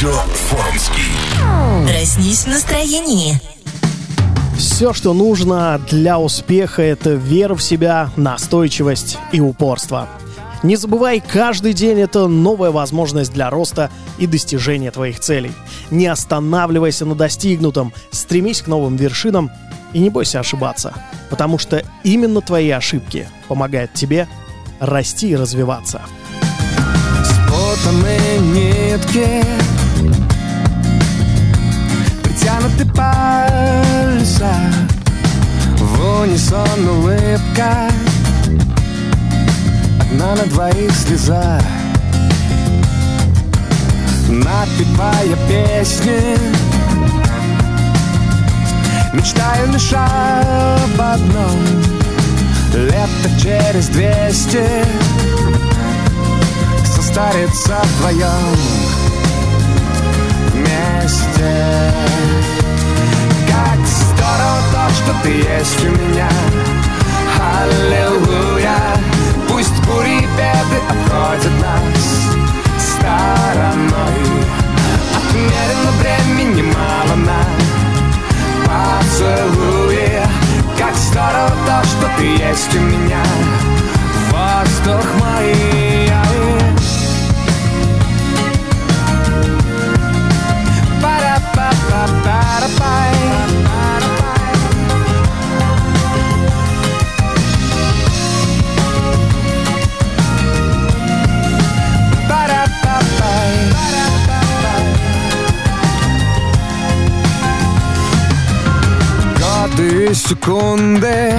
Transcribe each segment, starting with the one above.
Радио Форумский. Проснись в настроении. Все, что нужно для успеха, это вера в себя, настойчивость и упорство. Не забывай, каждый день это новая возможность для роста и достижения твоих целей. Не останавливайся на достигнутом, стремись к новым вершинам и не бойся ошибаться, потому что именно твои ошибки помогают тебе расти и развиваться. Спутанные нитки Притянуты пальцы В унисон улыбка. Одна на двоих слеза. Напевая песни. Мечтаю лишь об одном. Лето через двести Состариться вдвоем Вместе. Как здорово то, что ты есть у меня секунды.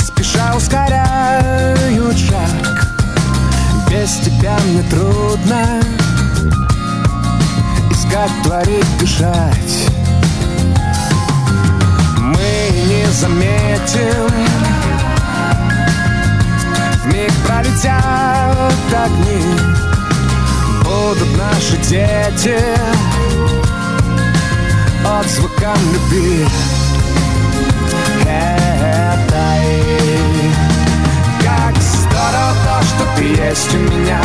Спеша ускоряют шаг. Без тебя мне трудно. Искать, творить, дышать. Мы не заметим. Миг пролетят огни. Будут наши дети Отзвукам любви этой. Как здорово то, что ты есть у меня.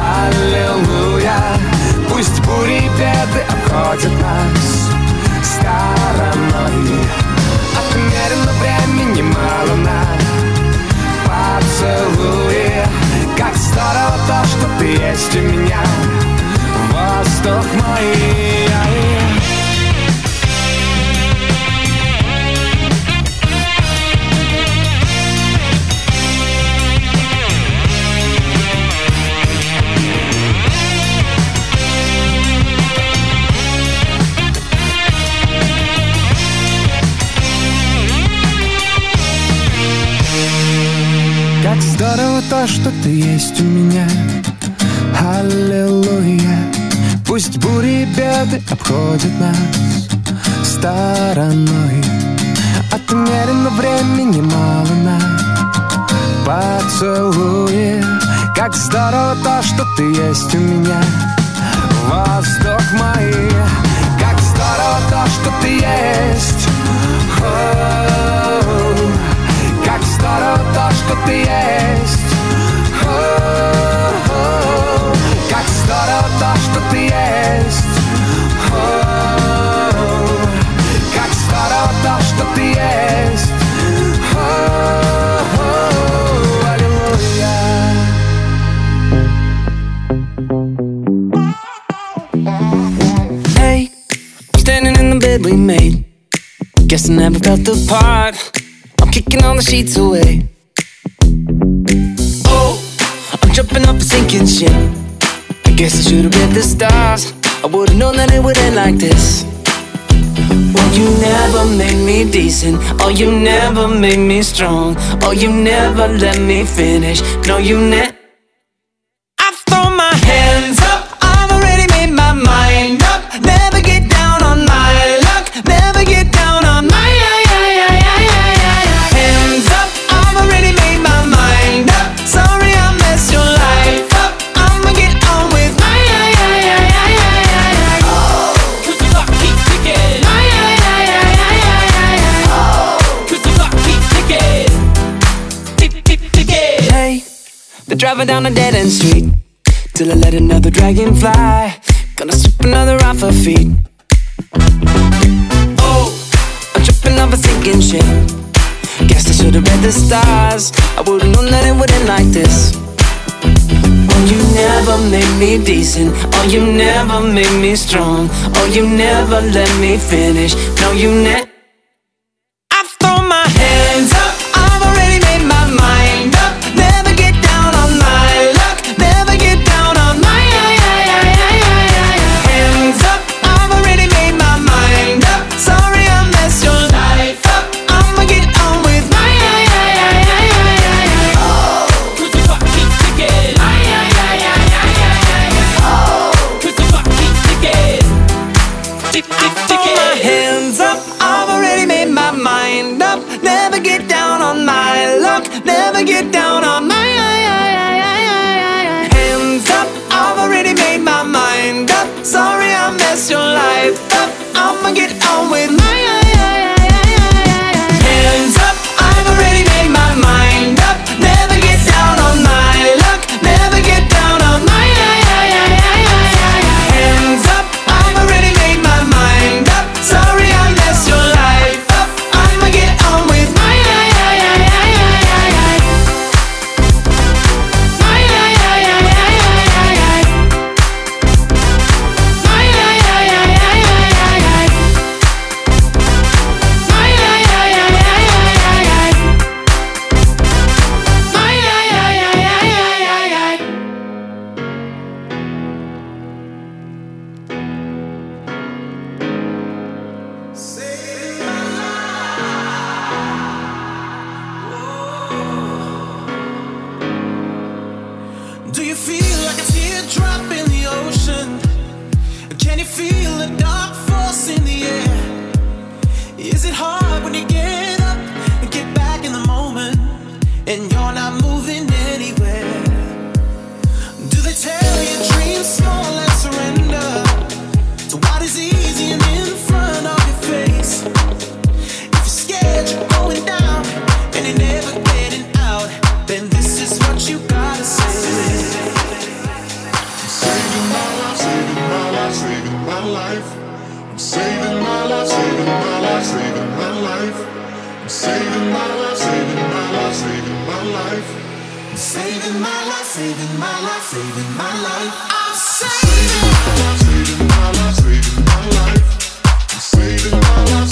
Аллилуйя. Пусть бури и беды обходят нас. Стороной. Отмерено времени мало на поцелуи. Как здорово то, что ты есть у меня. Воздух мой то, что ты есть у меня. Аллилуйя. Пусть бури и беды обходят нас стороной. Отмерено времени мало на поцелуи. Как здорово то, что ты есть у меня. Воздух мой Как здорово то, что ты есть. О-о-о. Как здорово то, что ты есть we made. Guess I never felt the part. I'm kicking all the sheets away. Oh, I'm jumping off a sinking ship. I guess I should've read the stars. I would've known that it would end like this. You never made me decent. Oh, you never made me strong. Oh, you never let me finish. No, you never. down a dead end street. Till I let another dragon fly. Gonna sweep another off her feet. Oh, I'm tripping off a sinking ship. Guess I should've read the stars. I would've known that it would end like this. Oh, you never made me decent. Oh, you never made me strong. Oh, you never let me finish. No, you never saving my life, saving my life, saving my life. I'm saving my life, saving my life, saving my life, saving my life.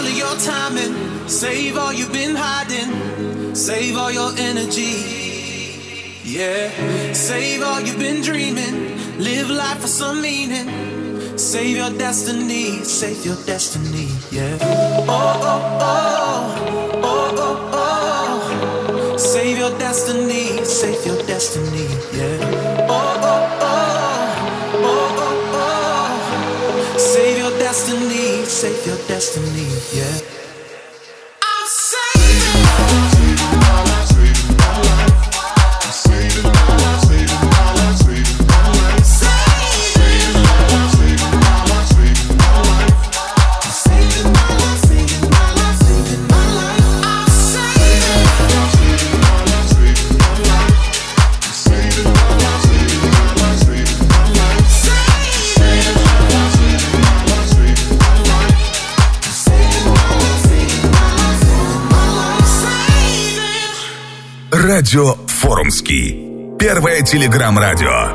all of your time and save all you've been hiding. Save all your energy. Yeah. Save all you've been dreaming. Live life for some meaning. Save your destiny. Save your destiny. Yeah. Oh, oh, oh. Oh, oh, oh. Save your destiny. Save your destiny. Yeah. your destiny, yeah. Радио Форумский. Первое телеграм-радио.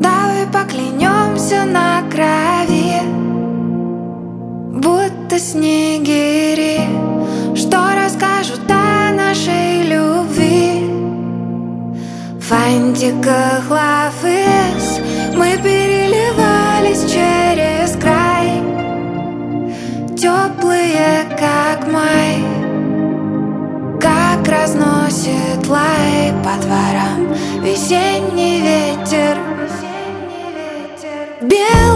Давай поклянемся на крови, будто снегири, что расскажут о нашей любви. В антиках мы переливались через край, теплые, как май разносит лай по дворам. Весенний ветер Белый